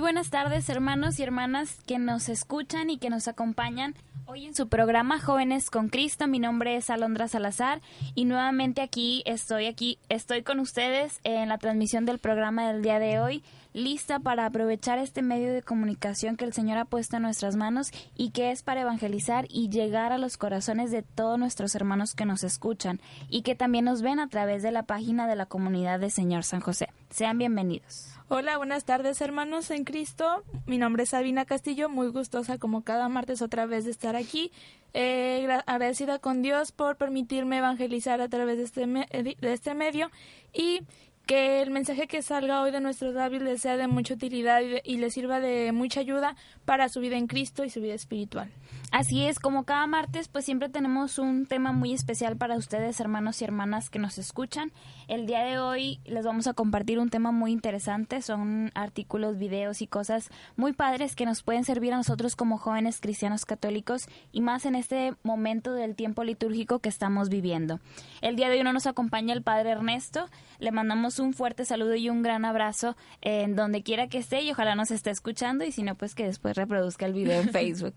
Buenas tardes, hermanos y hermanas que nos escuchan y que nos acompañan hoy en su programa Jóvenes con Cristo. Mi nombre es Alondra Salazar y nuevamente aquí estoy aquí estoy con ustedes en la transmisión del programa del día de hoy, lista para aprovechar este medio de comunicación que el Señor ha puesto en nuestras manos y que es para evangelizar y llegar a los corazones de todos nuestros hermanos que nos escuchan y que también nos ven a través de la página de la comunidad de Señor San José. Sean bienvenidos. Hola, buenas tardes hermanos en Cristo. Mi nombre es Sabina Castillo, muy gustosa como cada martes otra vez de estar aquí. Eh, agradecida con Dios por permitirme evangelizar a través de este, de este medio y que el mensaje que salga hoy de nuestros labios les sea de mucha utilidad y, les sirva de mucha ayuda para su vida en Cristo y su vida espiritual. Así es, como cada martes, pues siempre tenemos un tema muy especial para ustedes, hermanos y hermanas que nos escuchan. El día de hoy les vamos a compartir un tema muy interesante, son artículos, videos y cosas muy padres que nos pueden servir a nosotros como jóvenes cristianos católicos y más en este momento del tiempo litúrgico que estamos viviendo. El día de hoy no nos acompaña el Padre Ernesto, le mandamos un fuerte saludo y un gran abrazo en donde quiera que esté y ojalá nos esté escuchando y si no, pues que después reproduzca el video en Facebook.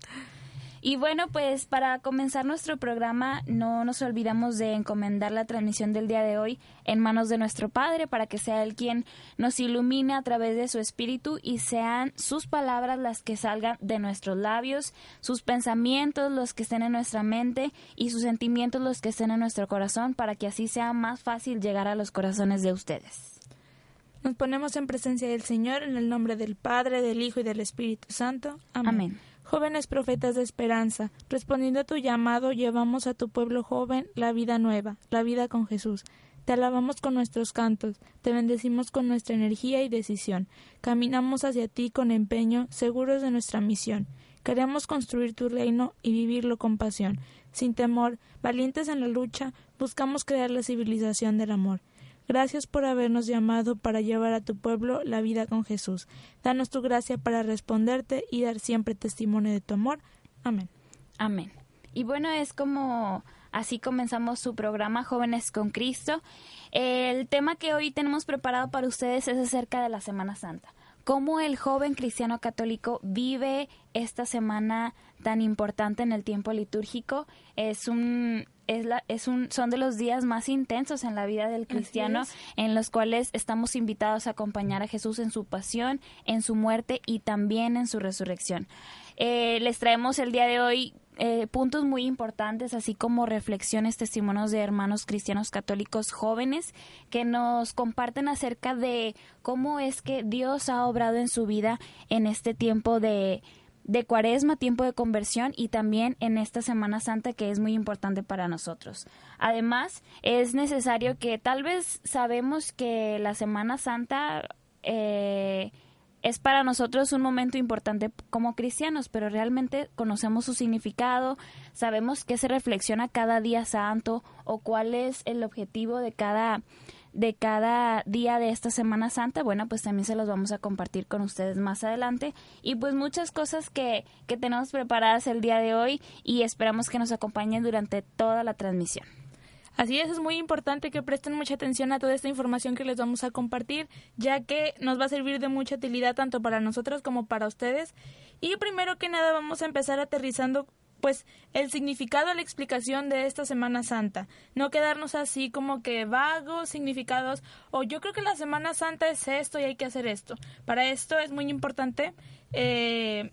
Y bueno, pues para comenzar nuestro programa no nos olvidamos de encomendar la transmisión del día de hoy en manos de nuestro Padre para que sea Él quien nos ilumine a través de su Espíritu y sean sus palabras las que salgan de nuestros labios, sus pensamientos los que estén en nuestra mente y sus sentimientos los que estén en nuestro corazón para que así sea más fácil llegar a los corazones de ustedes. Nos ponemos en presencia del Señor en el nombre del Padre, del Hijo y del Espíritu Santo. Amén. Amén. Jóvenes profetas de esperanza, respondiendo a tu llamado, llevamos a tu pueblo joven la vida nueva, la vida con Jesús. Te alabamos con nuestros cantos, te bendecimos con nuestra energía y decisión. Caminamos hacia ti con empeño, seguros de nuestra misión. Queremos construir tu reino y vivirlo con pasión. Sin temor, valientes en la lucha, buscamos crear la civilización del amor. Gracias por habernos llamado para llevar a tu pueblo la vida con Jesús. Danos tu gracia para responderte y dar siempre testimonio de tu amor. Amén. Amén. Y bueno, es como así comenzamos su programa Jóvenes con Cristo. El tema que hoy tenemos preparado para ustedes es acerca de la Semana Santa. Cómo el joven cristiano católico vive esta semana tan importante en el tiempo litúrgico. Es un es la, es un, son de los días más intensos en la vida del cristiano, en los cuales estamos invitados a acompañar a Jesús en su pasión, en su muerte y también en su resurrección. Eh, les traemos el día de hoy eh, puntos muy importantes, así como reflexiones, testimonios de hermanos cristianos católicos jóvenes que nos comparten acerca de cómo es que Dios ha obrado en su vida en este tiempo de de cuaresma, tiempo de conversión y también en esta Semana Santa que es muy importante para nosotros. Además, es necesario que tal vez sabemos que la Semana Santa eh, es para nosotros un momento importante como cristianos, pero realmente conocemos su significado, sabemos qué se reflexiona cada día santo o cuál es el objetivo de cada de cada día de esta Semana Santa, bueno, pues también se los vamos a compartir con ustedes más adelante. Y pues muchas cosas que, que tenemos preparadas el día de hoy y esperamos que nos acompañen durante toda la transmisión. Así es, es muy importante que presten mucha atención a toda esta información que les vamos a compartir, ya que nos va a servir de mucha utilidad tanto para nosotros como para ustedes. Y primero que nada vamos a empezar aterrizando pues el significado, la explicación de esta Semana Santa. No quedarnos así como que vagos significados o yo creo que la Semana Santa es esto y hay que hacer esto. Para esto es muy importante eh,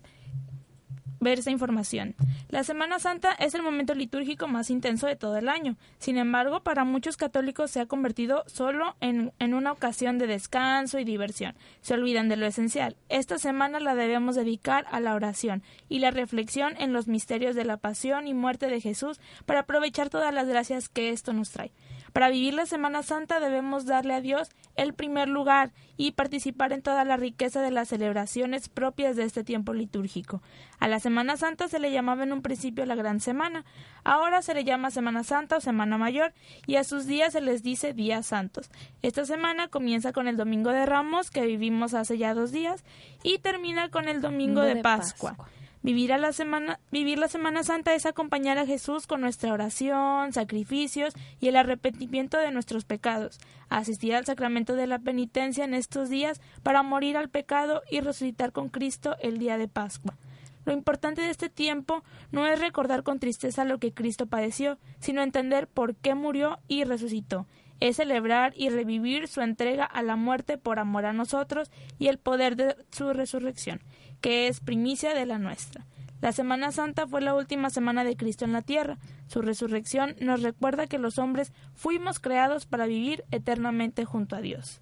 ver esa información. La Semana Santa es el momento litúrgico más intenso de todo el año. Sin embargo, para muchos católicos se ha convertido solo en, en, una ocasión de descanso y diversión. Se olvidan de lo esencial. Esta semana la debemos dedicar a la oración y la reflexión en los misterios de la pasión y muerte de Jesús para aprovechar todas las gracias que esto nos trae. Para vivir la Semana Santa debemos darle a Dios el primer lugar y participar en toda la riqueza de las celebraciones propias de este tiempo litúrgico. A la Semana Santa se le llamaba en un principio la Gran Semana, ahora se le llama Semana Santa o Semana Mayor y a sus días se les dice días santos. Esta semana comienza con el Domingo de Ramos que vivimos hace ya dos días y termina con el Domingo de, de Pascua. Vivir, la semana, vivir la Semana Santa es acompañar a Jesús con nuestra oración, sacrificios y el arrepentimiento de nuestros pecados, asistir al sacramento de la penitencia en estos días para morir al pecado y resucitar con Cristo el día de Pascua. Lo importante de este tiempo no es recordar con tristeza lo que Cristo padeció, sino entender por qué murió y resucitó. Es celebrar y revivir su entrega a la muerte por amor a nosotros y el poder de su resurrección que es primicia de la nuestra. La Semana Santa fue la última semana de Cristo en la tierra. Su resurrección nos recuerda que los hombres fuimos creados para vivir eternamente junto a Dios.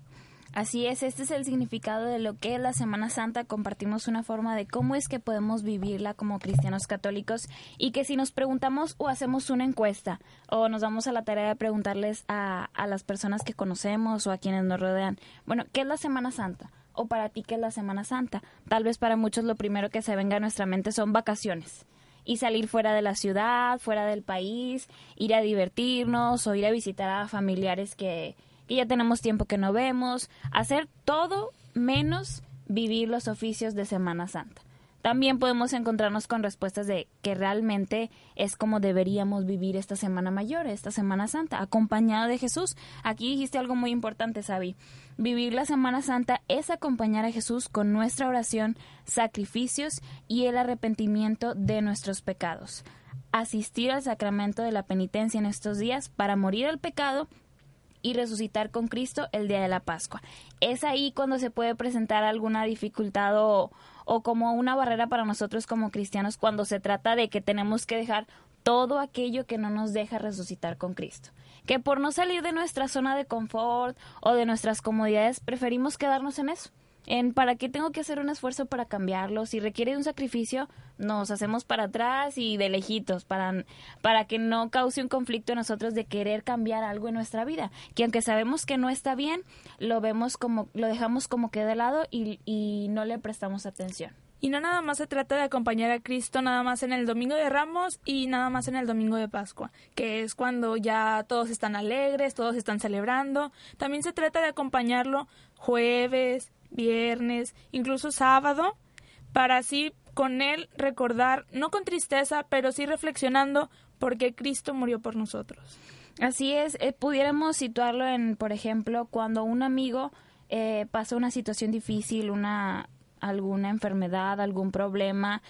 Así es, este es el significado de lo que es la Semana Santa. Compartimos una forma de cómo es que podemos vivirla como cristianos católicos y que si nos preguntamos o hacemos una encuesta o nos damos a la tarea de preguntarles a, a las personas que conocemos o a quienes nos rodean, bueno, ¿qué es la Semana Santa? o para ti que es la Semana Santa. Tal vez para muchos lo primero que se venga a nuestra mente son vacaciones y salir fuera de la ciudad, fuera del país, ir a divertirnos o ir a visitar a familiares que, que ya tenemos tiempo que no vemos, hacer todo menos vivir los oficios de Semana Santa también podemos encontrarnos con respuestas de que realmente es como deberíamos vivir esta Semana Mayor, esta Semana Santa, acompañado de Jesús. Aquí dijiste algo muy importante, Sabi. Vivir la Semana Santa es acompañar a Jesús con nuestra oración, sacrificios y el arrepentimiento de nuestros pecados. Asistir al sacramento de la penitencia en estos días para morir al pecado y resucitar con Cristo el día de la Pascua. Es ahí cuando se puede presentar alguna dificultad o, o como una barrera para nosotros como cristianos cuando se trata de que tenemos que dejar todo aquello que no nos deja resucitar con Cristo. Que por no salir de nuestra zona de confort o de nuestras comodidades preferimos quedarnos en eso en para qué tengo que hacer un esfuerzo para cambiarlo. Si requiere un sacrificio, nos hacemos para atrás y de lejitos, para, para que no cause un conflicto en nosotros de querer cambiar algo en nuestra vida. Que aunque sabemos que no está bien, lo vemos como, lo dejamos como que de lado y, y no le prestamos atención. Y no nada más se trata de acompañar a Cristo nada más en el Domingo de Ramos y nada más en el Domingo de Pascua, que es cuando ya todos están alegres, todos están celebrando. También se trata de acompañarlo jueves, viernes, incluso sábado, para así con él recordar, no con tristeza, pero sí reflexionando porque Cristo murió por nosotros. Así es, eh, pudiéramos situarlo en, por ejemplo, cuando un amigo eh, pasa una situación difícil, una alguna enfermedad, algún problema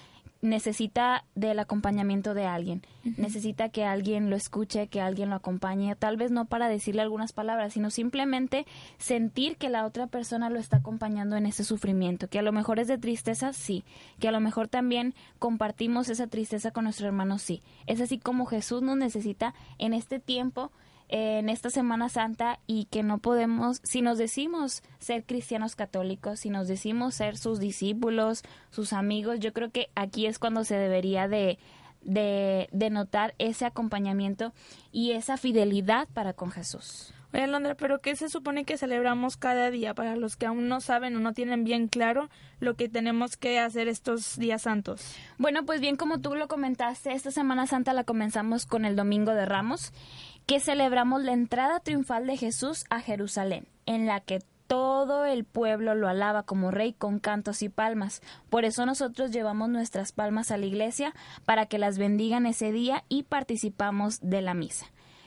necesita del acompañamiento de alguien, necesita que alguien lo escuche, que alguien lo acompañe, tal vez no para decirle algunas palabras, sino simplemente sentir que la otra persona lo está acompañando en ese sufrimiento, que a lo mejor es de tristeza, sí, que a lo mejor también compartimos esa tristeza con nuestro hermano, sí. Es así como Jesús nos necesita en este tiempo en esta Semana Santa y que no podemos, si nos decimos ser cristianos católicos, si nos decimos ser sus discípulos, sus amigos, yo creo que aquí es cuando se debería de, de, de notar ese acompañamiento y esa fidelidad para con Jesús. Oye, Alondra, pero ¿qué se supone que celebramos cada día para los que aún no saben o no tienen bien claro lo que tenemos que hacer estos días santos? Bueno, pues bien, como tú lo comentaste, esta Semana Santa la comenzamos con el Domingo de Ramos que celebramos la entrada triunfal de Jesús a Jerusalén, en la que todo el pueblo lo alaba como rey con cantos y palmas. Por eso nosotros llevamos nuestras palmas a la iglesia para que las bendigan ese día y participamos de la misa.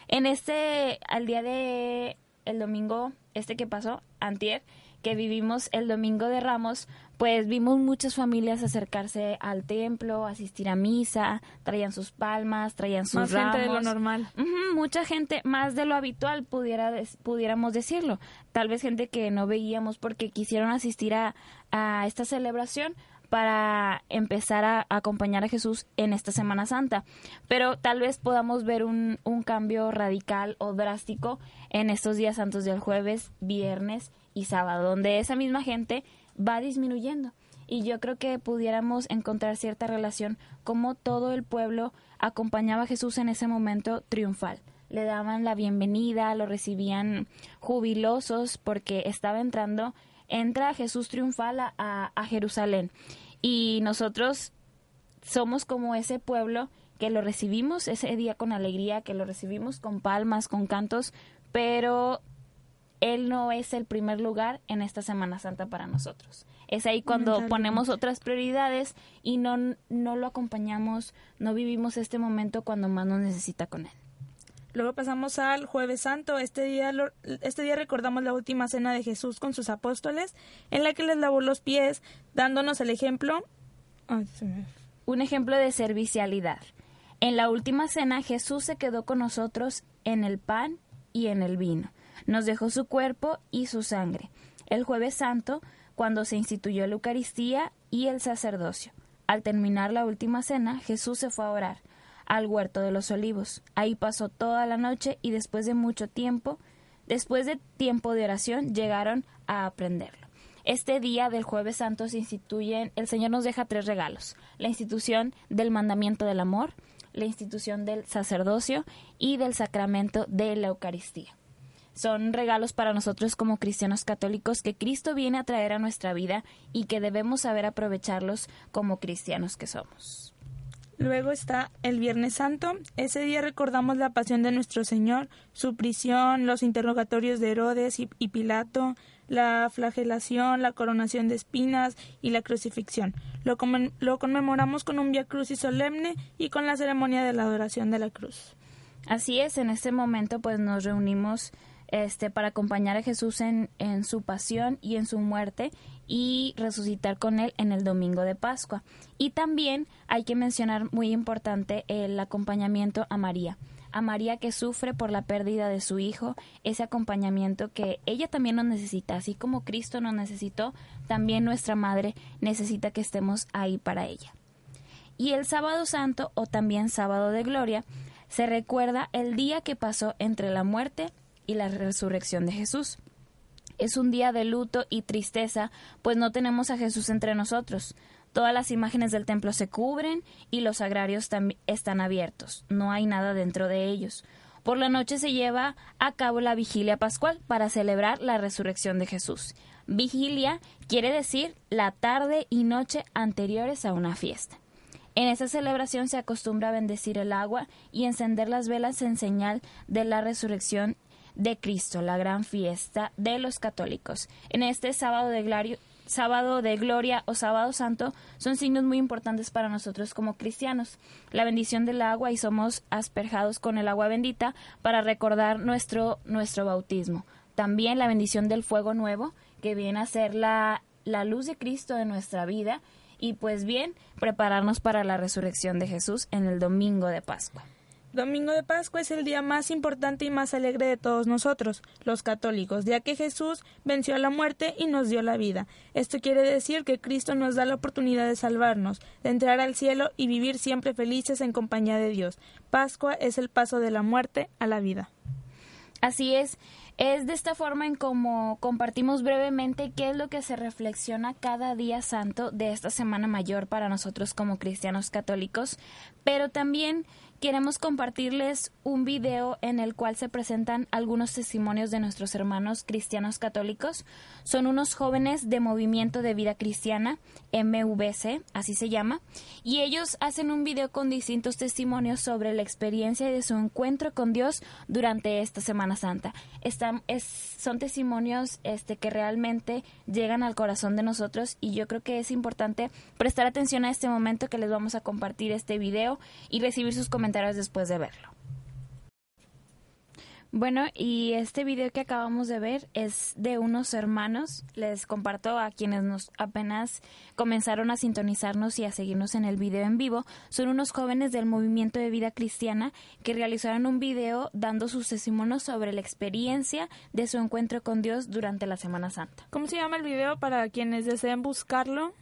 En este, al día de el domingo, este que pasó, antier, que vivimos el domingo de Ramos, pues vimos muchas familias acercarse al templo, asistir a misa, traían sus palmas, traían sus más gente de lo normal. mucha gente, más de lo habitual, pudiera pudiéramos decirlo. Tal vez gente que no veíamos porque quisieron asistir a, a esta celebración para empezar a, acompañar a Jesús en esta Semana Santa. Pero tal vez podamos ver un, un cambio radical o drástico en estos días santos del jueves, viernes y sábado, donde esa misma gente va disminuyendo. Y yo creo que pudiéramos encontrar cierta relación como todo el pueblo acompañaba a Jesús en ese momento triunfal. Le daban la bienvenida, lo recibían jubilosos porque estaba entrando, entra Jesús triunfal a, Jerusalén. Y nosotros somos como ese pueblo que lo recibimos ese día con alegría, que lo recibimos con palmas, con cantos, pero él no es el primer lugar en esta Semana Santa para nosotros. Es ahí cuando ponemos otras prioridades y no, no lo acompañamos, no vivimos este momento cuando más nos necesita con él. Luego pasamos al jueves santo. Este día, este día recordamos la última cena de Jesús con sus apóstoles, en la que les lavó los pies, dándonos el ejemplo. Un ejemplo de servicialidad. En la última cena Jesús se quedó con nosotros en el pan y en el vino. Nos dejó su cuerpo y su sangre. El jueves santo, cuando se instituyó la Eucaristía y el sacerdocio. Al terminar la última cena, Jesús se fue a orar al huerto de los olivos. Ahí pasó toda la noche y después de mucho tiempo, después de tiempo de oración, llegaron a aprenderlo. Este día del jueves santo se instituyen, el Señor nos deja tres regalos, la institución del mandamiento del amor, la institución del sacerdocio y del sacramento de la Eucaristía. Son regalos para nosotros como cristianos católicos que Cristo viene a traer a nuestra vida y que debemos saber aprovecharlos como cristianos que somos. Luego está el Viernes Santo. Ese día recordamos la pasión de nuestro Señor, su prisión, los interrogatorios de Herodes y, Pilato, la flagelación, la coronación de espinas y la crucifixión. Lo, lo conmemoramos con un Via Crucis solemne y con la ceremonia de la adoración de la cruz. Así es, en este momento pues nos reunimos este, para acompañar a Jesús en, en su pasión y en su muerte y resucitar con él en el domingo de Pascua. Y también hay que mencionar muy importante el acompañamiento a María. A María que sufre por la pérdida de su hijo, ese acompañamiento que ella también nos necesita, así como Cristo nos necesitó, también nuestra madre necesita que estemos ahí para ella. Y el sábado santo o también sábado de gloria se recuerda el día que pasó entre la muerte y la resurrección de Jesús. Es un día de luto y tristeza, pues no tenemos a Jesús entre nosotros. Todas las imágenes del templo se cubren y los agrarios están abiertos. No hay nada dentro de ellos. Por la noche se lleva a cabo la vigilia pascual para celebrar la resurrección de Jesús. Vigilia quiere decir la tarde y noche anteriores a una fiesta. En esa celebración se acostumbra a bendecir el agua y encender las velas en señal de la resurrección de Cristo, la gran fiesta de los católicos. En este sábado de, sábado de gloria o sábado santo son signos muy importantes para nosotros como cristianos. La bendición del agua y somos asperjados con el agua bendita para recordar nuestro, nuestro bautismo. También la bendición del fuego nuevo, que viene a ser la, la luz de Cristo en nuestra vida y pues bien, prepararnos para la resurrección de Jesús en el domingo de Pascua. Domingo de Pascua es el día más importante y más alegre de todos nosotros, los católicos, ya que Jesús venció a la muerte y nos dio la vida. Esto quiere decir que Cristo nos da la oportunidad de salvarnos, de entrar al cielo y vivir siempre felices en compañía de Dios. Pascua es el paso de la muerte a la vida. Así es, es de esta forma en como compartimos brevemente qué es lo que se reflexiona cada día santo de esta Semana Mayor para nosotros como cristianos católicos, pero también queremos compartirles un video en el cual se presentan algunos testimonios de nuestros hermanos cristianos católicos. Son unos jóvenes de Movimiento de Vida Cristiana, MVC, así se llama, y ellos hacen un video con distintos testimonios sobre la experiencia de su encuentro con Dios durante esta Semana Santa. Están, es, son testimonios este, que realmente llegan al corazón de nosotros y yo creo que es importante prestar atención a este momento que les vamos a compartir este video y recibir sus comentarios después de verlo. Bueno, y este video que acabamos de ver es de unos hermanos. Les comparto a quienes nos apenas comenzaron a sintonizarnos y a seguirnos en el video en vivo. Son unos jóvenes del movimiento de vida cristiana que realizaron un video dando sus testimonios sobre la experiencia de su encuentro con Dios durante la Semana Santa. ¿Cómo se llama el video para quienes deseen buscarlo?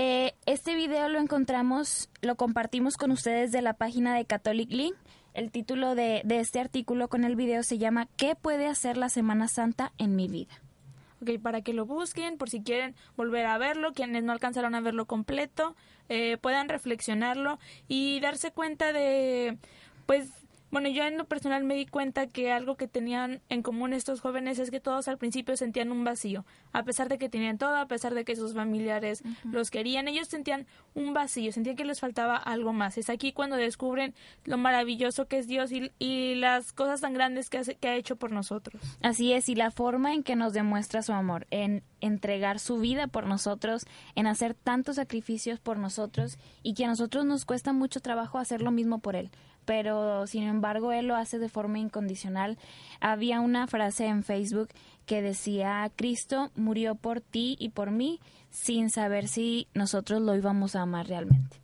Eh, este video lo encontramos, lo compartimos con ustedes de la página de Catholic Link. El título de, este artículo con el video se llama ¿Qué puede hacer la Semana Santa en mi vida? Ok, para que lo busquen, por si quieren volver a verlo, quienes no alcanzaron a verlo completo, eh, puedan reflexionarlo y darse cuenta de, pues, Bueno, yo en lo personal me di cuenta que algo que tenían en común estos jóvenes es que todos al principio sentían un vacío, a pesar de que tenían todo, a pesar de que sus familiares los querían, ellos sentían un vacío, sentían que les faltaba algo más. Es aquí cuando descubren lo maravilloso que es Dios y, y las cosas tan grandes que, hace, que ha hecho por nosotros. Así es, y la forma en que nos demuestra su amor, en entregar su vida por nosotros, en hacer tantos sacrificios por nosotros y que a nosotros nos cuesta mucho trabajo hacer lo mismo por él pero sin embargo él lo hace de forma incondicional. Había una frase en Facebook que decía, Cristo murió por ti y por mí sin saber si nosotros lo íbamos a amar realmente.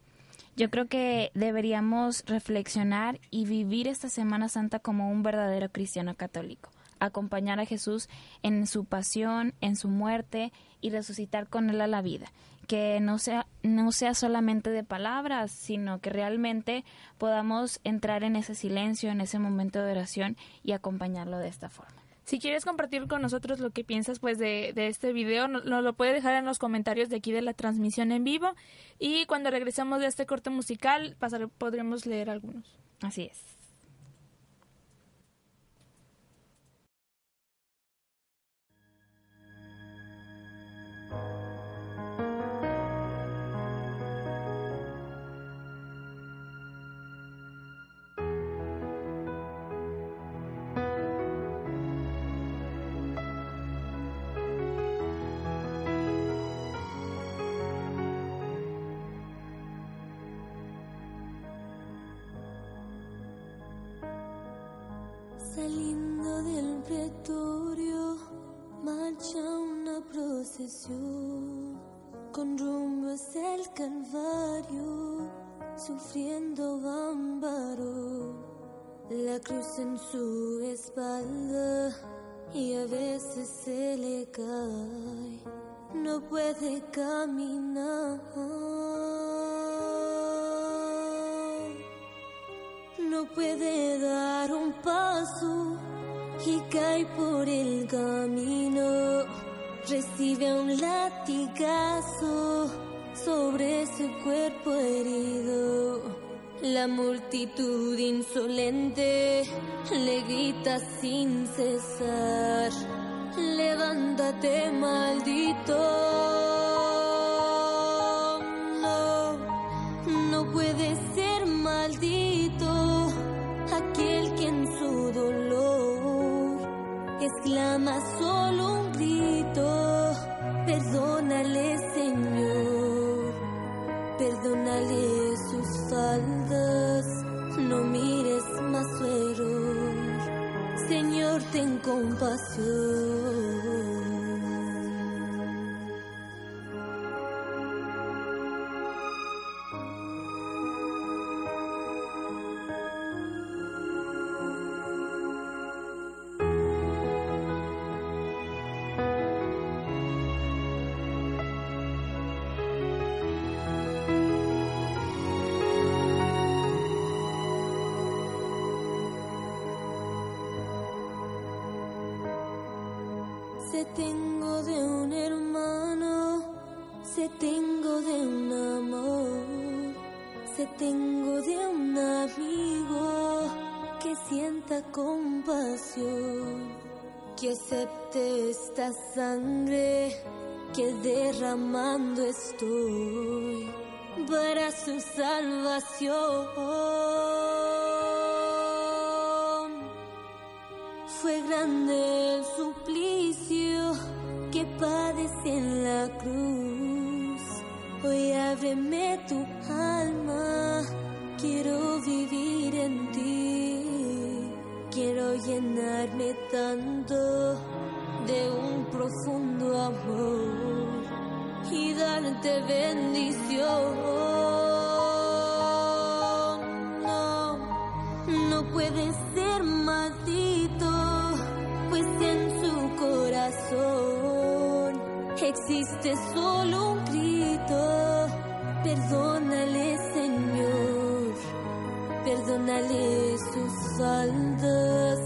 Yo creo que deberíamos reflexionar y vivir esta Semana Santa como un verdadero cristiano católico, acompañar a Jesús en su pasión, en su muerte y resucitar con él a la vida que no sea, no sea solamente de palabras, sino que realmente podamos entrar en ese silencio, en ese momento de oración y acompañarlo de esta forma. Si quieres compartir con nosotros lo que piensas pues de, de este video, nos, lo puedes dejar en los comentarios de aquí de la transmisión en vivo y cuando regresemos de este corte musical pasar, podremos leer algunos. Así es. Con rumbo hacia el Calvario, sufriendo bámbaro, la cruz en su espalda y a veces se le cae, no puede caminar. no puede dar un paso y cae por el camino. Recibe un latigazo sobre su cuerpo herido. La multitud insolente le grita sin cesar. Levántate, maldito. No, no puede ser maldito aquel que en su dolor exclama solo un perdónale Señor, perdónale sus faldas, no mires más su error, Señor ten compasión. Sangre que derramando estoy para su salvación. Fue grande el suplicio que padece en la cruz. Hoy ábreme tu alma, quiero vivir en ti. Quiero llenarme tanto de un profundo amor y darte bendición. No, no puede ser maldito, pues en su corazón existe solo un grito. Perdónale, Señor, perdónale sus faltas,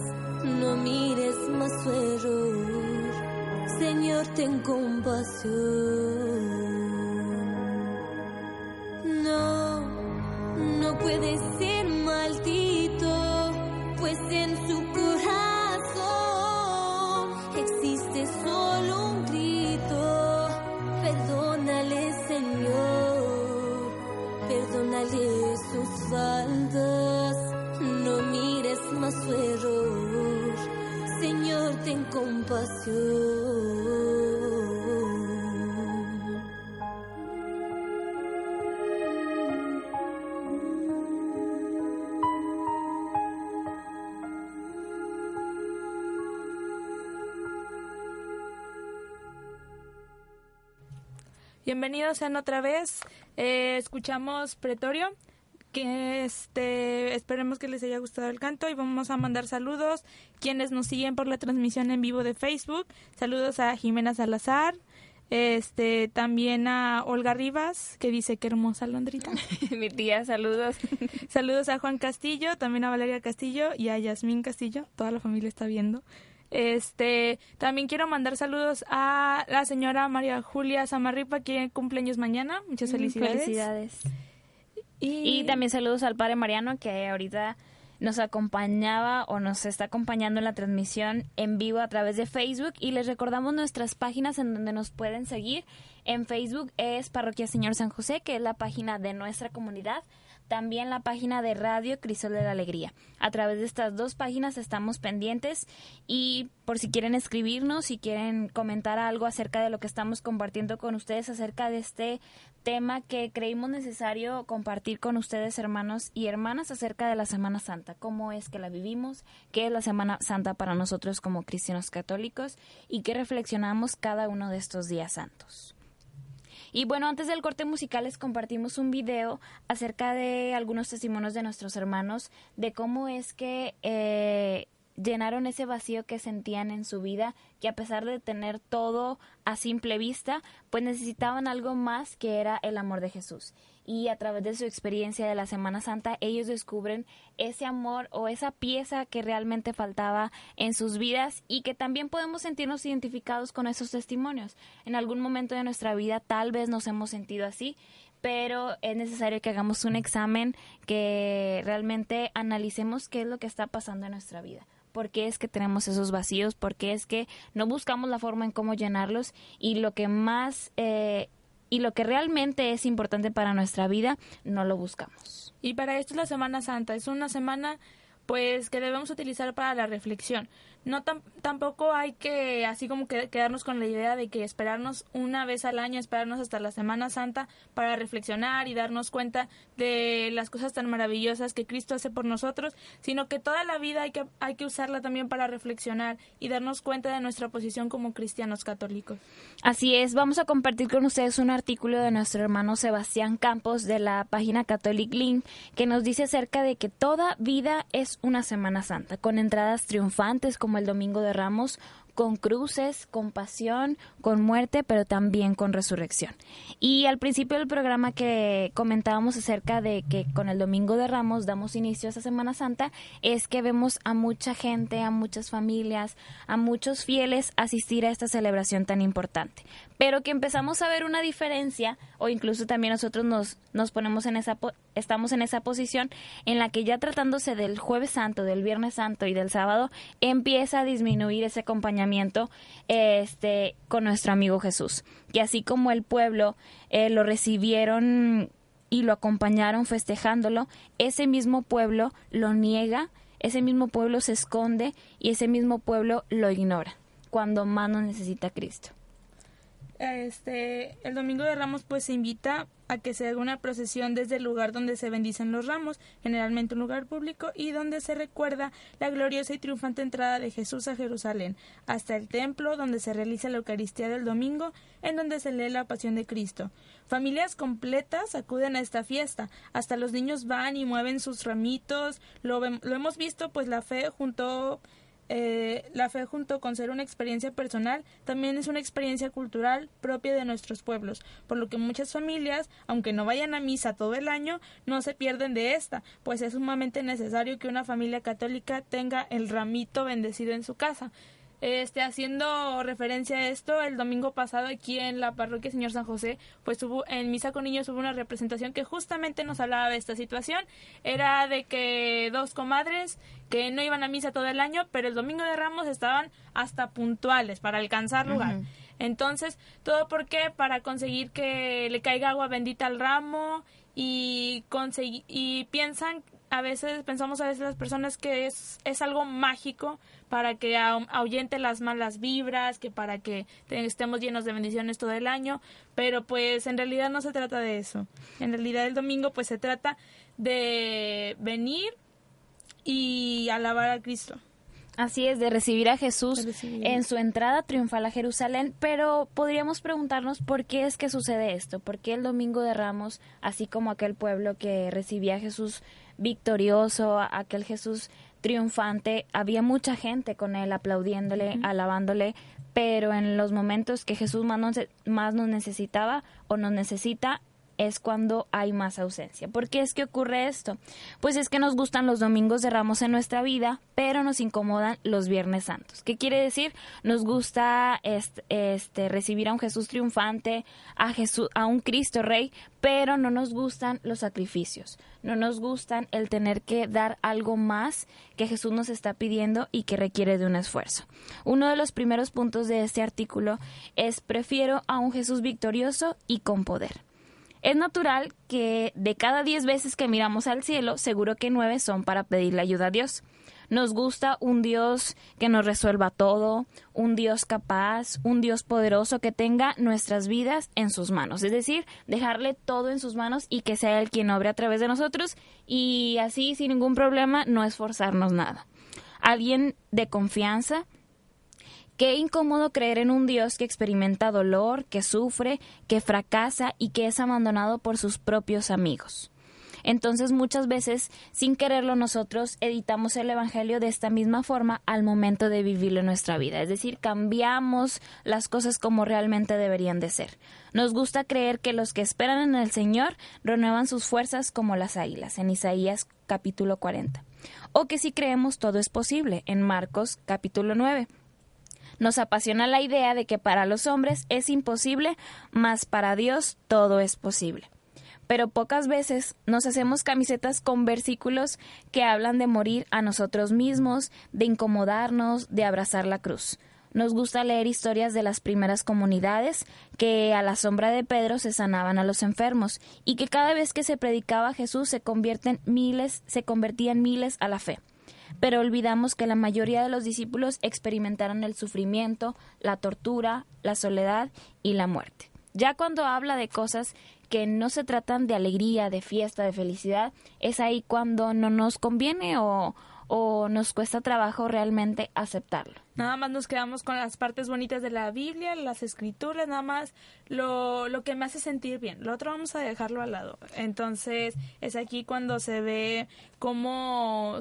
no mires más su error. Señor, ten compasión. No, no puede ser maldito, pues en su corazón existe solo un grito. Perdónale, Señor, perdónale sus faltas, no mires más su error. Señor, ten compasión. Bienvenidos sean otra vez. Eh, escuchamos Pretorio. Que este esperemos que les haya gustado el canto y vamos a mandar saludos quienes nos siguen por la transmisión en vivo de Facebook. Saludos a Jimena Salazar, este también a Olga Rivas que dice que hermosa Londrita. Mi tía, saludos. saludos a Juan Castillo, también a Valeria Castillo y a Yasmín Castillo. Toda la familia está viendo. Este, también quiero mandar saludos a la señora María Julia Samarripa, que cumpleaños mañana. Muchas Mm, felicidades. Felicidades. Y, Y también saludos al padre Mariano que ahorita nos acompañaba o nos está acompañando en la transmisión en vivo a través de Facebook y les recordamos nuestras páginas en donde nos pueden seguir. En Facebook es Parroquia Señor San José, que es la página de nuestra comunidad. También la página de Radio Crisol de la Alegría. A través de estas dos páginas estamos pendientes y por si quieren escribirnos, si quieren comentar algo acerca de lo que estamos compartiendo con ustedes acerca de este tema que creímos necesario compartir con ustedes, hermanos y hermanas, acerca de la Semana Santa, cómo es que la vivimos, qué es la Semana Santa para nosotros como cristianos católicos y qué reflexionamos cada uno de estos días santos. Y bueno, antes del corte musical les compartimos un video acerca de algunos testimonios de nuestros hermanos, de cómo es que eh, llenaron ese vacío que sentían en su vida, que a pesar de tener todo a simple vista, pues necesitaban algo más que era el amor de Jesús. Y a través de su experiencia de la Semana Santa, ellos descubren ese amor o esa pieza que realmente faltaba en sus vidas y que también podemos sentirnos identificados con esos testimonios. En algún momento de nuestra vida tal vez nos hemos sentido así, pero es necesario que hagamos un examen, que realmente analicemos qué es lo que está pasando en nuestra vida. Por qué es que tenemos esos vacíos, por qué es que no buscamos la forma en cómo llenarlos y lo que más eh, y lo que realmente es importante para nuestra vida no lo buscamos. y para esto es la Semana Santa. Es una semana pues que debemos utilizar para la reflexión. No tam- tampoco hay que así como que quedarnos con la idea de que esperarnos una vez al año, esperarnos hasta la Semana Santa para reflexionar y darnos cuenta de las cosas tan maravillosas que Cristo hace por nosotros, sino que toda la vida hay que hay que usarla también para reflexionar y darnos cuenta de nuestra posición como cristianos católicos. Así es, vamos a compartir con ustedes un artículo de nuestro hermano Sebastián Campos de la página Catholic Link que nos dice acerca de que toda vida es una Semana Santa, con entradas triunfantes como el Domingo de Ramos, con cruces, con pasión, con muerte, pero también con resurrección. Y al principio del programa que comentábamos acerca de que con el Domingo de Ramos damos inicio a esa Semana Santa, es que vemos a mucha gente, a muchas familias, a muchos fieles asistir a esta celebración tan importante. Pero que empezamos a ver una diferencia, o incluso también nosotros nos, nos ponemos en esa, estamos en esa posición en la que ya tratándose del Jueves Santo, del Viernes Santo y del sábado, empieza a disminuir ese acompañamiento este, con nuestro amigo Jesús. Y así como el pueblo eh, lo recibieron y lo acompañaron festejándolo, ese mismo pueblo lo niega, ese mismo pueblo se esconde y ese mismo pueblo lo ignora cuando más nos necesita Cristo. Este, el domingo de Ramos pues se invita a que se haga una procesión desde el lugar donde se bendicen los ramos, generalmente un lugar público, y donde se recuerda la gloriosa y triunfante entrada de Jesús a Jerusalén, hasta el templo donde se realiza la Eucaristía del domingo, en donde se lee la pasión de Cristo. Familias completas acuden a esta fiesta, hasta los niños van y mueven sus ramitos, lo, lo hemos visto pues la fe junto eh, la fe junto con ser una experiencia personal también es una experiencia cultural propia de nuestros pueblos, por lo que muchas familias, aunque no vayan a misa todo el año, no se pierden de esta, pues es sumamente necesario que una familia católica tenga el ramito bendecido en su casa. Este, haciendo referencia a esto, el domingo pasado aquí en la parroquia Señor San José, pues hubo, en Misa con Niños hubo una representación que justamente nos hablaba de esta situación. Era de que dos comadres que no iban a misa todo el año, pero el domingo de Ramos estaban hasta puntuales para alcanzar lugar. Entonces, ¿todo por qué? Para conseguir que le caiga agua bendita al ramo y, y piensan a veces pensamos a veces las personas que es, es algo mágico para que ahuyente las malas vibras, que para que estemos llenos de bendiciones todo el año, pero pues en realidad no se trata de eso. En realidad el domingo pues se trata de venir y alabar a Cristo. Así es, de recibir a Jesús en su entrada triunfal a Jerusalén, pero podríamos preguntarnos por qué es que sucede esto, por qué el domingo de Ramos, así como aquel pueblo que recibía a Jesús victorioso, aquel Jesús triunfante, había mucha gente con él aplaudiéndole, alabándole, pero en los momentos que Jesús más nos, más nos necesitaba o nos necesita, es cuando hay más ausencia. ¿Por qué es que ocurre esto? Pues es que nos gustan los domingos de ramos en nuestra vida, pero nos incomodan los viernes santos. ¿Qué quiere decir? Nos gusta este, este, recibir a un Jesús triunfante, a, Jesús, a un Cristo Rey, pero no nos gustan los sacrificios, no nos gustan el tener que dar algo más que Jesús nos está pidiendo y que requiere de un esfuerzo. Uno de los primeros puntos de este artículo es prefiero a un Jesús victorioso y con poder. Es natural que de cada diez veces que miramos al cielo, seguro que nueve son para pedirle ayuda a Dios. Nos gusta un Dios que nos resuelva todo, un Dios capaz, un Dios poderoso que tenga nuestras vidas en sus manos. Es decir, dejarle todo en sus manos y que sea Él quien obre a través de nosotros y así sin ningún problema no esforzarnos nada. Alguien de confianza Qué incómodo creer en un Dios que experimenta dolor, que sufre, que fracasa y que es abandonado por sus propios amigos. Entonces muchas veces, sin quererlo nosotros, editamos el Evangelio de esta misma forma al momento de vivirlo en nuestra vida. Es decir, cambiamos las cosas como realmente deberían de ser. Nos gusta creer que los que esperan en el Señor renuevan sus fuerzas como las águilas, en Isaías capítulo 40. O que si creemos todo es posible, en Marcos capítulo 9. Nos apasiona la idea de que para los hombres es imposible, mas para Dios todo es posible. Pero pocas veces nos hacemos camisetas con versículos que hablan de morir a nosotros mismos, de incomodarnos, de abrazar la cruz. Nos gusta leer historias de las primeras comunidades que a la sombra de Pedro se sanaban a los enfermos y que cada vez que se predicaba a Jesús se convierten miles, se convertían miles a la fe pero olvidamos que la mayoría de los discípulos experimentaron el sufrimiento, la tortura, la soledad y la muerte. Ya cuando habla de cosas que no se tratan de alegría, de fiesta, de felicidad, es ahí cuando no nos conviene o, o nos cuesta trabajo realmente aceptarlo. Nada más nos quedamos con las partes bonitas de la Biblia, las escrituras, nada más lo, lo que me hace sentir bien. Lo otro vamos a dejarlo al lado. Entonces es aquí cuando se ve cómo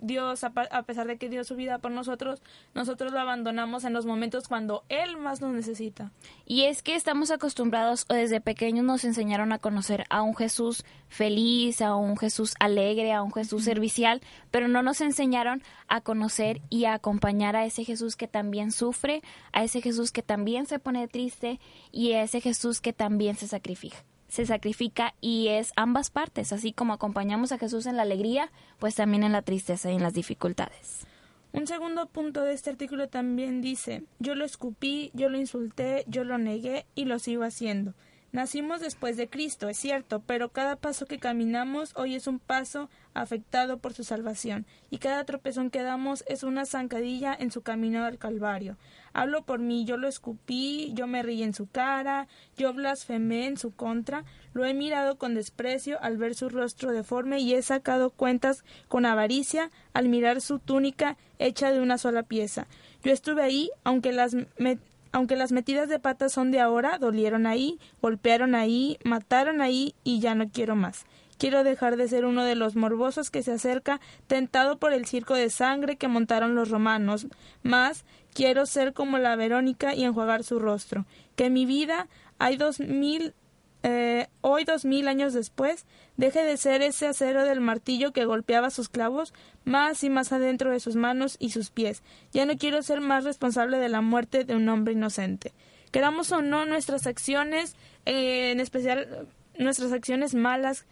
Dios, a, pesar de que dio su vida por nosotros, nosotros lo abandonamos en los momentos cuando Él más nos necesita. Y es que estamos acostumbrados o desde pequeños nos enseñaron a conocer a un Jesús feliz, a un Jesús alegre, a un Jesús servicial, pero no nos enseñaron a conocer y a acompañar a ese Jesús que también sufre, a ese Jesús que también se pone triste y a ese Jesús que también se sacrifica se sacrifica y es ambas partes, así como acompañamos a Jesús en la alegría, pues también en la tristeza y en las dificultades. Un segundo punto de este artículo también dice, yo lo escupí, yo lo insulté, yo lo negué y lo sigo haciendo. Nacimos después de Cristo, es cierto, pero cada paso que caminamos hoy es un paso afectado por su salvación, y cada tropezón que damos es una zancadilla en su camino al Calvario. Hablo por mí, yo lo escupí, yo me reí en su cara, yo blasfemé en su contra, lo he mirado con desprecio al ver su rostro deforme y he sacado cuentas con avaricia al mirar su túnica hecha de una sola pieza. Yo estuve ahí, aunque las aunque las metidas de patas son de ahora, dolieron ahí, golpearon ahí, mataron ahí y ya no quiero más. Quiero dejar de ser uno de los morbosos que se acerca, tentado por el circo de sangre que montaron los romanos. Más quiero ser como la Verónica y enjuagar su rostro. Que mi vida hay dos mil eh, hoy dos mil años después, deje de ser ese acero del martillo que golpeaba sus clavos más y más adentro de sus manos y sus pies. Ya no quiero ser más responsable de la muerte de un hombre inocente. Queramos o no nuestras acciones, eh, en especial nuestras acciones malas,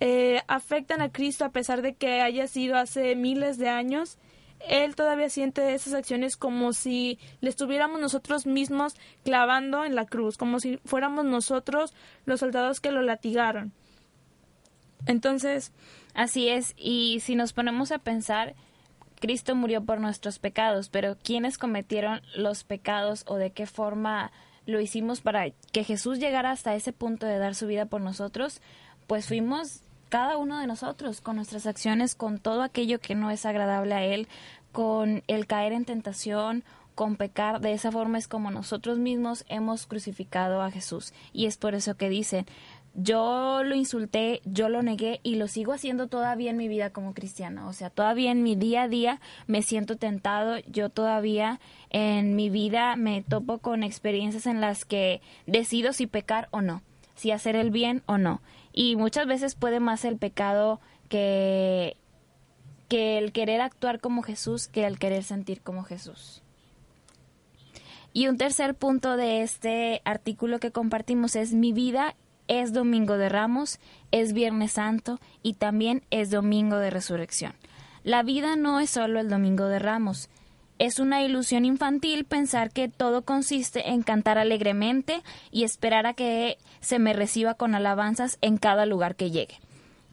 eh, afectan a Cristo a pesar de que haya sido hace miles de años él todavía siente esas acciones como si le estuviéramos nosotros mismos clavando en la cruz, como si fuéramos nosotros los soldados que lo latigaron. Entonces, así es, y si nos ponemos a pensar, Cristo murió por nuestros pecados, pero ¿quiénes cometieron los pecados o de qué forma lo hicimos para que Jesús llegara hasta ese punto de dar su vida por nosotros? Pues fuimos cada uno de nosotros, con nuestras acciones, con todo aquello que no es agradable a Él, con el caer en tentación, con pecar. De esa forma es como nosotros mismos hemos crucificado a Jesús. Y es por eso que dicen, yo lo insulté, yo lo negué y lo sigo haciendo todavía en mi vida como cristiana. O sea, todavía en mi día a día me siento tentado, yo todavía en mi vida me topo con experiencias en las que decido si pecar o no, si hacer el bien o no. Y muchas veces puede más el pecado que, que el querer actuar como Jesús que el querer sentir como Jesús. Y un tercer punto de este artículo que compartimos es mi vida es domingo de ramos, es viernes santo y también es domingo de resurrección. La vida no es solo el domingo de ramos, es una ilusión infantil pensar que todo consiste en cantar alegremente y esperar a que se me reciba con alabanzas en cada lugar que llegue.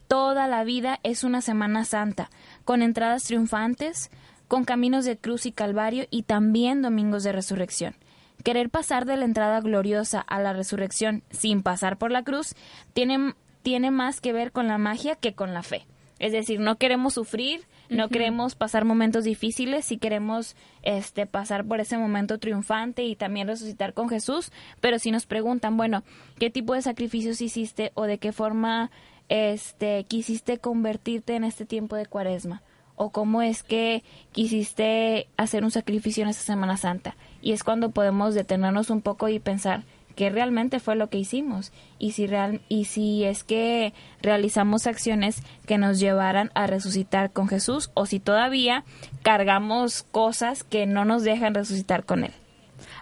Toda la vida es una Semana Santa, con entradas triunfantes, con caminos de cruz y calvario y también domingos de resurrección. Querer pasar de la entrada gloriosa a la resurrección sin pasar por la cruz tiene, tiene más que ver con la magia que con la fe. Es decir, no queremos sufrir, no queremos pasar momentos difíciles, si queremos este pasar por ese momento triunfante y también resucitar con Jesús, pero si nos preguntan, bueno, ¿qué tipo de sacrificios hiciste o de qué forma este quisiste convertirte en este tiempo de Cuaresma? o cómo es que quisiste hacer un sacrificio en esta Semana Santa. Y es cuando podemos detenernos un poco y pensar, qué realmente fue lo que hicimos y si real y si es que realizamos acciones que nos llevaran a resucitar con Jesús o si todavía cargamos cosas que no nos dejan resucitar con él.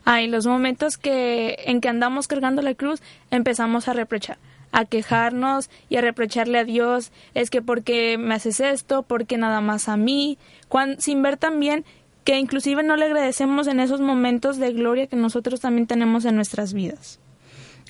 Ah, y los momentos que en que andamos cargando la cruz empezamos a reprochar, a quejarnos y a reprocharle a Dios, es que porque me haces esto, porque nada más a mí, sin ver también que inclusive no le agradecemos en esos momentos de gloria que nosotros también tenemos en nuestras vidas.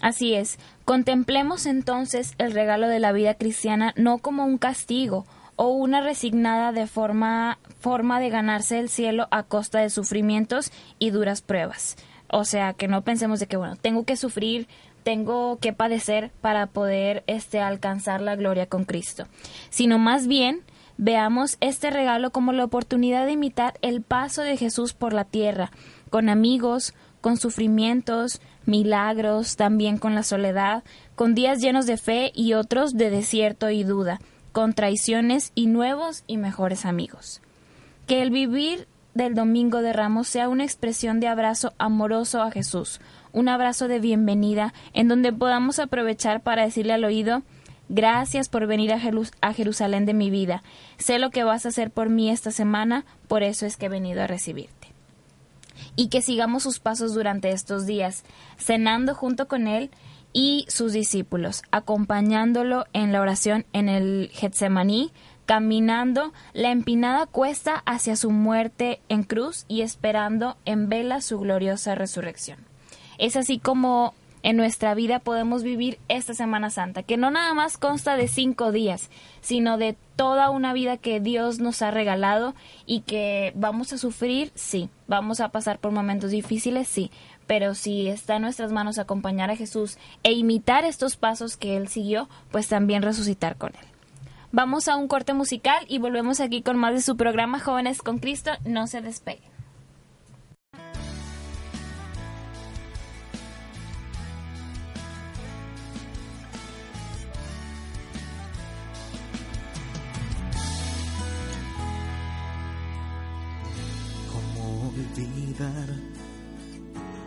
Así es, contemplemos entonces el regalo de la vida cristiana no como un castigo o una resignada de forma, forma de ganarse el cielo a costa de sufrimientos y duras pruebas. O sea, que no pensemos de que, bueno, tengo que sufrir, tengo que padecer para poder este, alcanzar la gloria con Cristo, sino más bien Veamos este regalo como la oportunidad de imitar el paso de Jesús por la tierra, con amigos, con sufrimientos, milagros, también con la soledad, con días llenos de fe y otros de desierto y duda, con traiciones y nuevos y mejores amigos. Que el vivir del Domingo de Ramos sea una expresión de abrazo amoroso a Jesús, un abrazo de bienvenida en donde podamos aprovechar para decirle al oído Gracias por venir a, Jerusalén de mi vida. Sé lo que vas a hacer por mí esta semana, por eso es que he venido a recibirte. Y que sigamos sus pasos durante estos días, cenando junto con Él y sus discípulos, acompañándolo en la oración en el Getsemaní, caminando la empinada cuesta hacia su muerte en cruz y esperando en vela su gloriosa resurrección. Es así como en nuestra vida podemos vivir esta Semana Santa, que no nada más consta de cinco días, sino de toda una vida que Dios nos ha regalado y que vamos a sufrir, sí, vamos a pasar por momentos difíciles, sí, pero si está en nuestras manos acompañar a Jesús e imitar estos pasos que Él siguió, pues también resucitar con Él. Vamos a un corte musical y volvemos aquí con más de su programa Jóvenes con Cristo. No se despeguen.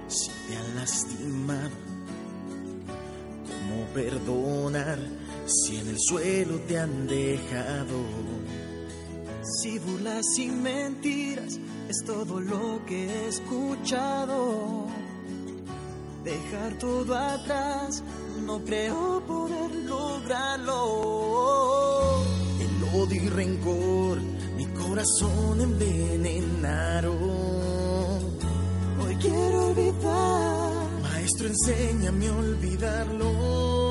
Si te han lastimado? ¿Cómo perdonar si en el suelo te han dejado? Si burlas y mentiras es todo lo que he escuchado. Dejar todo atrás, no creo poder lograrlo. El odio y rencor, mi corazón envenenaron. Maestro, enséñame a olvidarlo.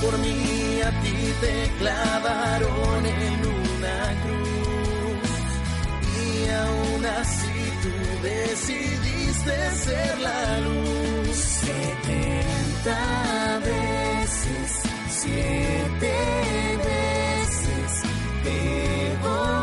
por mí a ti te clavaron en una cruz y aún así tú decidiste ser la luz. Setenta veces, siete veces, people.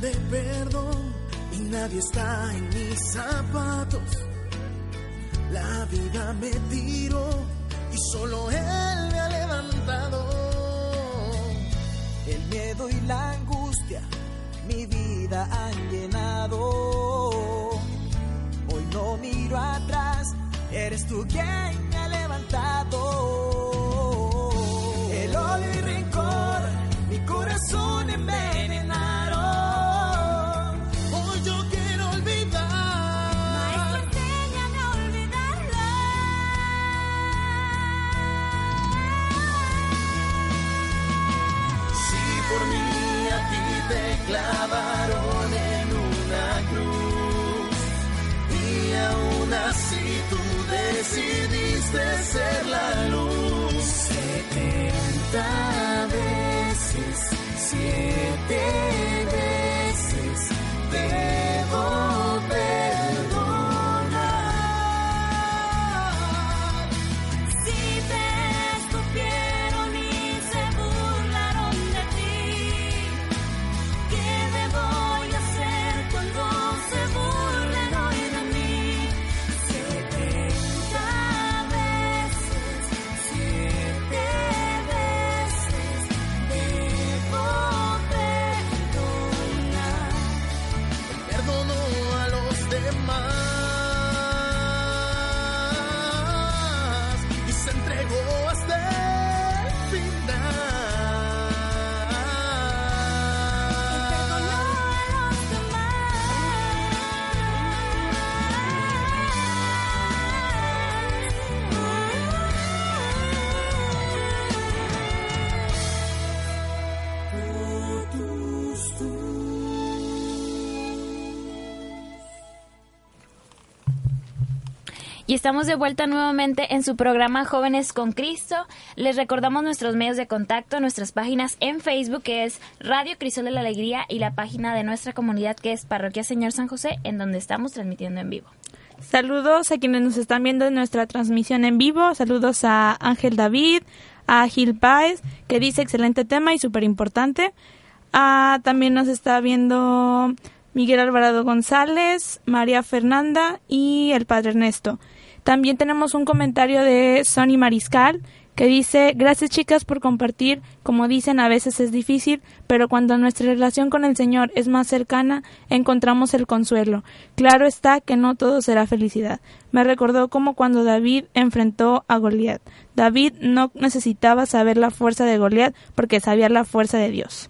De perdón y nadie está en mis zapatos. La vida me tiró y solo él me ha levantado. El miedo y la angustia mi vida han llenado. Hoy no miro atrás, eres tú quien me ha levantado. Decidiste ser la luz. Estamos de vuelta nuevamente en su programa Jóvenes con Cristo. Les recordamos nuestros medios de contacto, nuestras páginas en Facebook que es Radio Crisol de la Alegría y la página de nuestra comunidad que es Parroquia Señor San José en donde estamos transmitiendo en vivo. Saludos a quienes nos están viendo en nuestra transmisión en vivo. Saludos a Ángel David, a Gil Páez, que dice excelente tema y súper importante. Ah, también nos está viendo Miguel Alvarado González, María Fernanda y el Padre Ernesto. También tenemos un comentario de Sonny Mariscal que dice, gracias chicas por compartir, como dicen a veces es difícil, pero cuando nuestra relación con el Señor es más cercana, encontramos el consuelo. Claro está que no todo será felicidad. Me recordó como cuando David enfrentó a Goliat. David no necesitaba saber la fuerza de Goliat porque sabía la fuerza de Dios.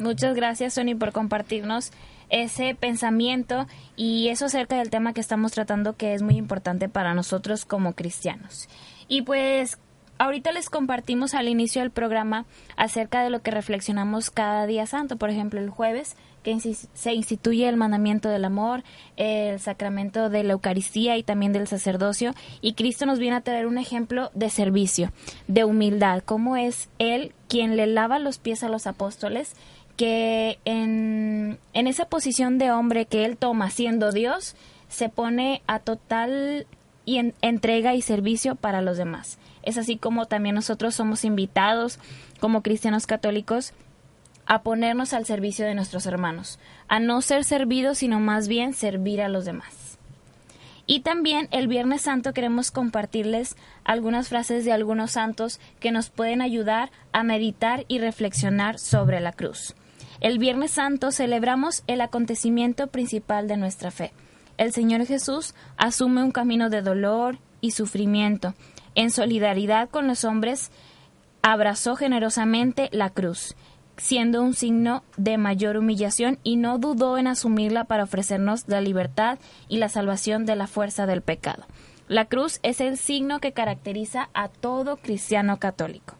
Muchas gracias, Sony, por compartirnos ese pensamiento y eso acerca del tema que estamos tratando que es muy importante para nosotros como cristianos. Y pues ahorita les compartimos al inicio del programa acerca de lo que reflexionamos cada día santo. Por ejemplo, el jueves que se instituye el mandamiento del amor, el sacramento de la Eucaristía y también del sacerdocio. Y Cristo nos viene a traer un ejemplo de servicio, de humildad, cómo es Él quien le lava los pies a los apóstoles, que en, en esa posición de hombre que Él toma siendo Dios, se pone a total y en- entrega y servicio para los demás. Es así como también nosotros somos invitados como cristianos católicos a ponernos al servicio de nuestros hermanos, a no ser servidos, sino más bien servir a los demás. Y también el Viernes Santo queremos compartirles algunas frases de algunos santos que nos pueden ayudar a meditar y reflexionar sobre la cruz. El Viernes Santo celebramos el acontecimiento principal de nuestra fe. El Señor Jesús asume un camino de dolor y sufrimiento. En solidaridad con los hombres, abrazó generosamente la cruz, siendo un signo de mayor humillación y no dudó en asumirla para ofrecernos la libertad y la salvación de la fuerza del pecado. La cruz es el signo que caracteriza a todo cristiano católico.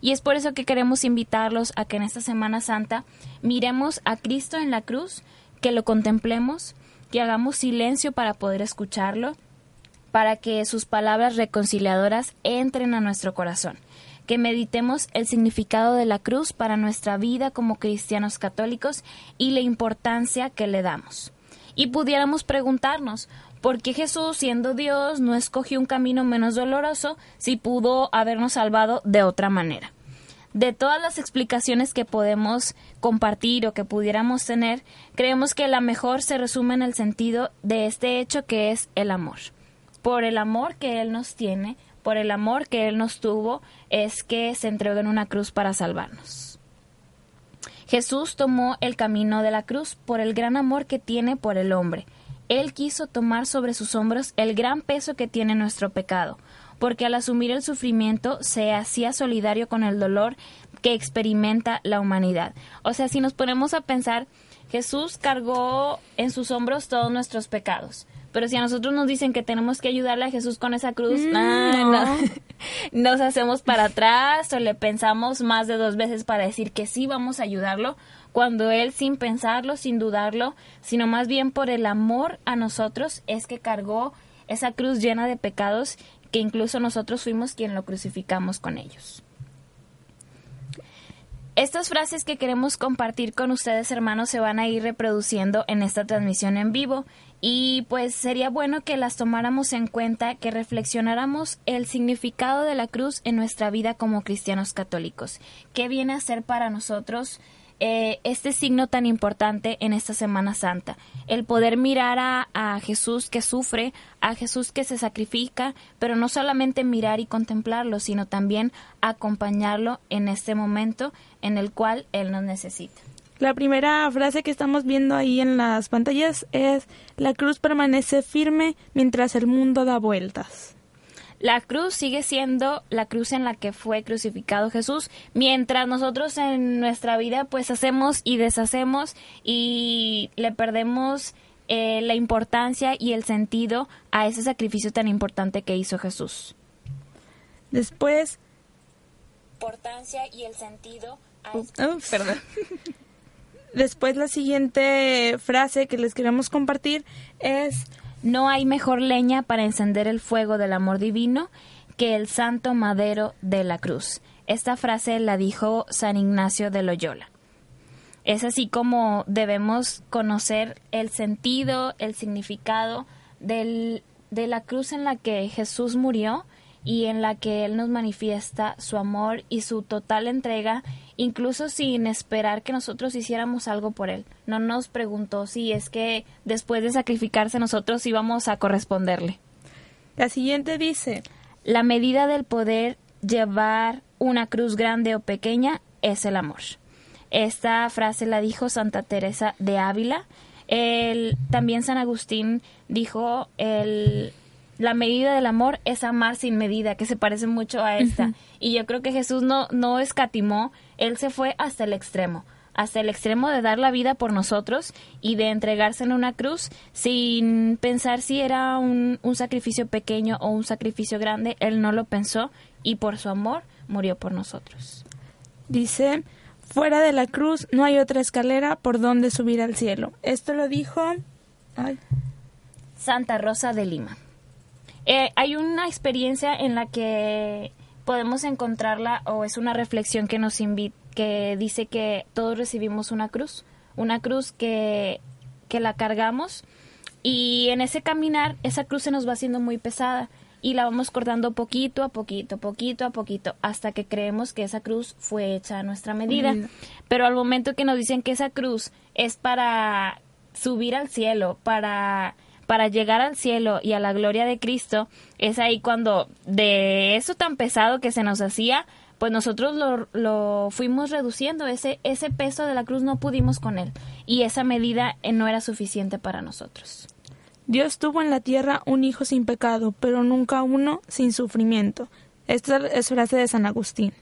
Y es por eso que queremos invitarlos a que en esta Semana Santa miremos a Cristo en la cruz, que lo contemplemos, que hagamos silencio para poder escucharlo, para que sus palabras reconciliadoras entren a nuestro corazón, que meditemos el significado de la cruz para nuestra vida como cristianos católicos y la importancia que le damos. Y pudiéramos preguntarnos, ¿por qué Jesús, siendo Dios, no escogió un camino menos doloroso si pudo habernos salvado de otra manera? De todas las explicaciones que podemos compartir o que pudiéramos tener, creemos que la mejor se resume en el sentido de este hecho que es el amor. Por el amor que Él nos tiene, por el amor que Él nos tuvo, es que se entregó en una cruz para salvarnos. Jesús tomó el camino de la cruz por el gran amor que tiene por el hombre. Él quiso tomar sobre sus hombros el gran peso que tiene nuestro pecado, porque al asumir el sufrimiento se hacía solidario con el dolor que experimenta la humanidad. O sea, si nos ponemos a pensar, Jesús cargó en sus hombros todos nuestros pecados. Pero si a nosotros nos dicen que tenemos que ayudarle a Jesús con esa cruz, ah, no. nos hacemos para atrás o le pensamos más de dos veces para decir que sí vamos a ayudarlo, cuando Él sin pensarlo, sin dudarlo, sino más bien por el amor a nosotros es que cargó esa cruz llena de pecados que incluso nosotros fuimos quien lo crucificamos con ellos. Estas frases que queremos compartir con ustedes, hermanos, se van a ir reproduciendo en esta transmisión en vivo y pues sería bueno que las tomáramos en cuenta, que reflexionáramos el significado de la cruz en nuestra vida como cristianos católicos. ¿Qué viene a ser para nosotros eh, este signo tan importante en esta Semana Santa? El poder mirar a, a Jesús que sufre, a Jesús que se sacrifica, pero no solamente mirar y contemplarlo, sino también acompañarlo en este momento en el cual Él nos necesita. La primera frase que estamos viendo ahí en las pantallas es la cruz permanece firme mientras el mundo da vueltas. La cruz sigue siendo la cruz en la que fue crucificado Jesús, mientras nosotros en nuestra vida pues hacemos y deshacemos y le perdemos eh, la importancia y el sentido a ese sacrificio tan importante que hizo Jesús. Después, Importancia y el sentido a Ups, perdón. Después la siguiente frase que les queremos compartir es No hay mejor leña para encender el fuego del amor divino que el santo madero de la cruz. Esta frase la dijo San Ignacio de Loyola. Es así como debemos conocer el sentido, el significado del- de la cruz en la que Jesús murió y en la que Él nos manifiesta su amor y su total entrega, incluso sin esperar que nosotros hiciéramos algo por Él. No nos preguntó si es que después de sacrificarse nosotros íbamos a corresponderle. la siguiente dice La medida del poder llevar una cruz grande o pequeña es el amor. Esta frase la dijo Santa Teresa de Ávila. El, también San Agustín dijo el, la medida del amor es amar sin medida, que se parece mucho a esta. Y yo creo que Jesús no, no escatimó, él se fue hasta el extremo, hasta el extremo de dar la vida por nosotros y de entregarse en una cruz sin pensar si era un, un sacrificio pequeño o un sacrificio grande, él no lo pensó y por su amor murió por nosotros. dice Fuera de la cruz no hay otra escalera por donde subir al cielo. Esto lo dijo... Ay, Santa Rosa de Lima. Eh, hay una experiencia en la que podemos encontrarla o es una reflexión que nos invita que dice que todos recibimos una cruz, una cruz que, que la cargamos y en ese caminar esa cruz se nos va haciendo muy pesada y la vamos cortando poquito a poquito, poquito a poquito, hasta que creemos que esa cruz fue hecha a nuestra medida. Medida. Pero al momento que nos dicen que esa cruz es para subir al cielo, para para llegar al cielo y a la gloria de Cristo, es ahí cuando de eso tan pesado que se nos hacía, pues nosotros lo, lo fuimos reduciendo, ese, ese peso de la cruz no pudimos con él y esa medida eh, no era suficiente para nosotros. Dios tuvo en la tierra un hijo sin pecado, pero nunca uno sin sufrimiento. Esta es frase de San Agustín.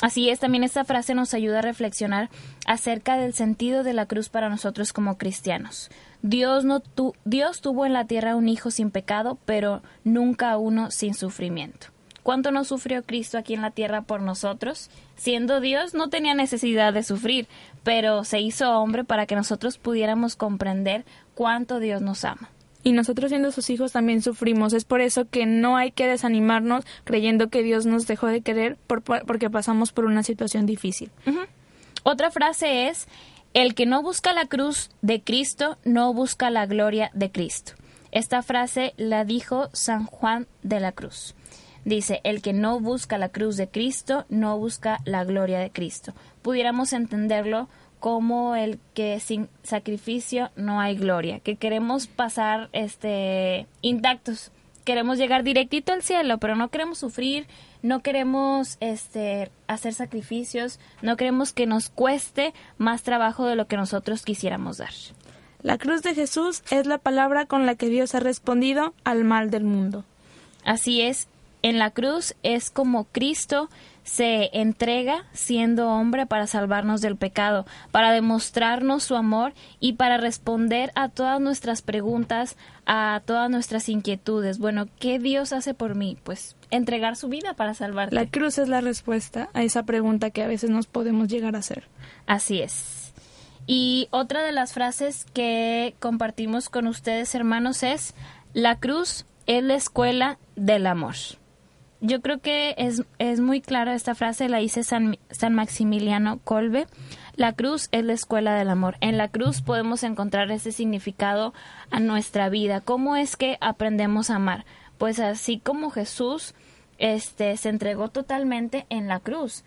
Así es, también esta frase nos ayuda a reflexionar acerca del sentido de la cruz para nosotros como cristianos. Dios, no tu- Dios tuvo en la tierra un hijo sin pecado, pero nunca uno sin sufrimiento. ¿Cuánto no sufrió Cristo aquí en la tierra por nosotros? Siendo Dios no tenía necesidad de sufrir, pero se hizo hombre para que nosotros pudiéramos comprender cuánto Dios nos ama. Y nosotros siendo sus hijos también sufrimos. Es por eso que no hay que desanimarnos creyendo que Dios nos dejó de querer por- porque pasamos por una situación difícil. Otra frase es, el que no busca la cruz de Cristo no busca la gloria de Cristo. Esta frase la dijo San Juan de la Cruz. Dice, el que no busca la cruz de Cristo no busca la gloria de Cristo. Pudiéramos entenderlo como el que sin sacrificio no hay gloria, que queremos pasar este intactos, queremos llegar directito al cielo, pero no queremos sufrir, no queremos este hacer sacrificios, no queremos que nos cueste más trabajo de lo que nosotros quisiéramos dar. La cruz de Jesús es la palabra con la que Dios ha respondido al mal del mundo. Así es, en la cruz es como Cristo se entrega siendo hombre para salvarnos del pecado, para demostrarnos su amor y para responder a todas nuestras preguntas, a todas nuestras inquietudes. Bueno, ¿qué Dios hace por mí? Pues entregar su vida para salvarte. La cruz es la respuesta a esa pregunta que a veces nos podemos llegar a hacer. Así es. Y otra de las frases que compartimos con ustedes, hermanos, es, la cruz es la escuela del amor. Yo creo que es, es muy clara esta frase, la dice San, San Maximiliano Colbe. La cruz es la escuela del amor. En la cruz podemos encontrar ese significado a nuestra vida. ¿Cómo es que aprendemos a amar? Pues así como Jesús este, se entregó totalmente en la cruz.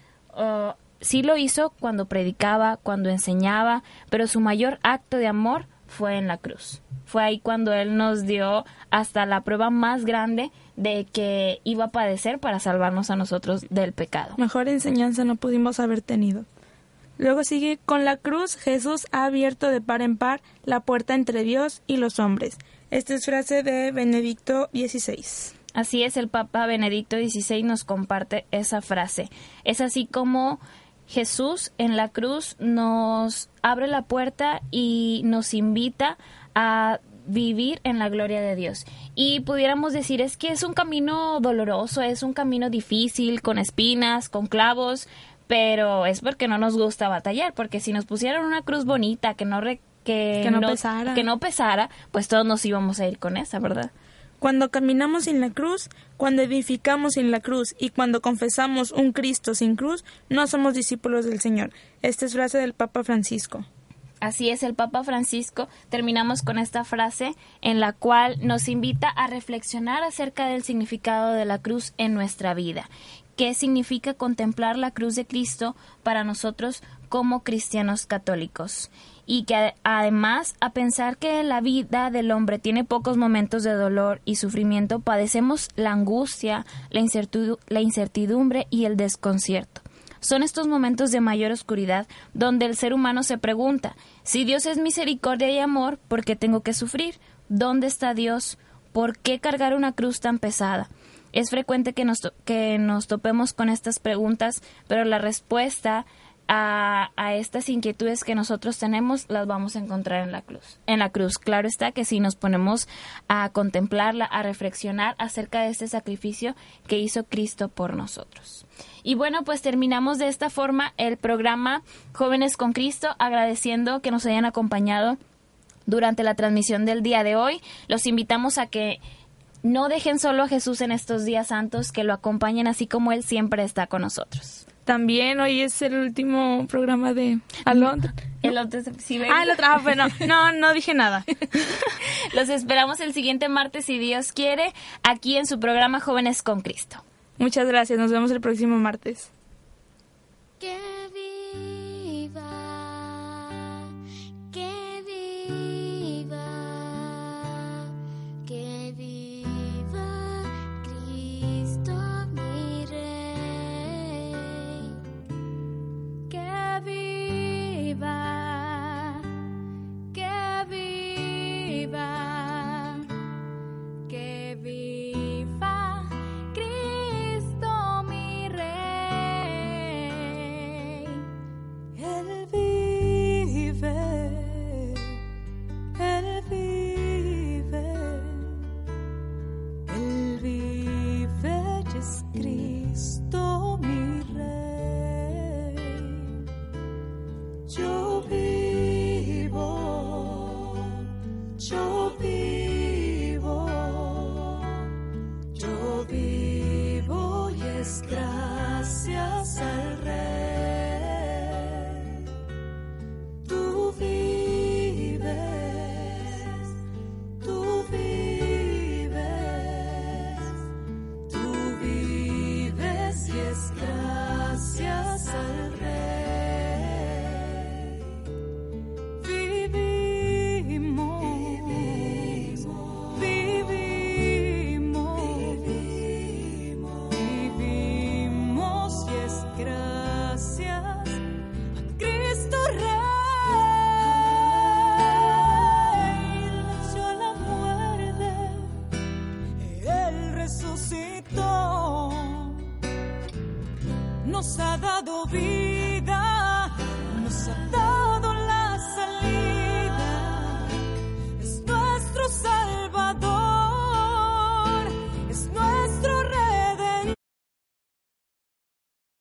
Sí lo hizo cuando predicaba, cuando enseñaba, pero su mayor acto de amor fue en la cruz. Fue ahí cuando Él nos dio hasta la prueba más grande de que iba a padecer para salvarnos a nosotros del pecado. Mejor enseñanza no pudimos haber tenido. Luego sigue, con la cruz Jesús ha abierto de par en par la puerta entre Dios y los hombres. Esta es frase de Benedicto XVI. Así es, el Papa Benedicto XVI nos comparte esa frase. Es así como Jesús en la cruz nos abre la puerta y nos invita a vivir en la gloria de Dios. Y pudiéramos decir, es que es un camino doloroso, es un camino difícil, con espinas, con clavos, pero es porque no nos gusta batallar, porque si nos pusieran una cruz bonita que no... Re que, Que no pesara. que no pesara, pues todos nos íbamos a ir con esa, ¿verdad? Cuando caminamos sin la cruz, cuando edificamos sin la cruz y cuando confesamos un Cristo sin cruz, no somos discípulos del Señor. Esta es frase del Papa Francisco. Así es, el Papa Francisco. Terminamos con esta frase en la cual nos invita a reflexionar acerca del significado de la cruz en nuestra vida. ¿Qué significa contemplar la cruz de Cristo para nosotros como cristianos católicos? Y que además, a pensar que la vida del hombre tiene pocos momentos de dolor y sufrimiento, padecemos la angustia, la, incertidu- la incertidumbre y el desconcierto. Son estos momentos de mayor oscuridad donde el ser humano se pregunta, si Dios es misericordia y amor, ¿por qué tengo que sufrir? ¿Dónde está Dios? ¿Por qué cargar una cruz tan pesada? Es frecuente que nos, que nos topemos con estas preguntas, pero la respuesta a, estas inquietudes que nosotros tenemos, las vamos a encontrar en la cruz. En la cruz, claro está que si nos ponemos a contemplarla, a reflexionar acerca de este sacrificio que hizo Cristo por nosotros. Y bueno, pues terminamos de esta forma el programa Jóvenes con Cristo, agradeciendo que nos hayan acompañado durante la transmisión del día de hoy. Los invitamos a que no dejen solo a Jesús en estos días santos, que lo acompañen así como Él siempre está con nosotros. También hoy es el último programa de Alondra. El otro, sí, ven. Ah, el otro, ah, bueno, no, no dije nada. Los esperamos el siguiente martes, si Dios quiere, aquí en su programa Jóvenes con Cristo. Muchas gracias, nos vemos el próximo martes. Que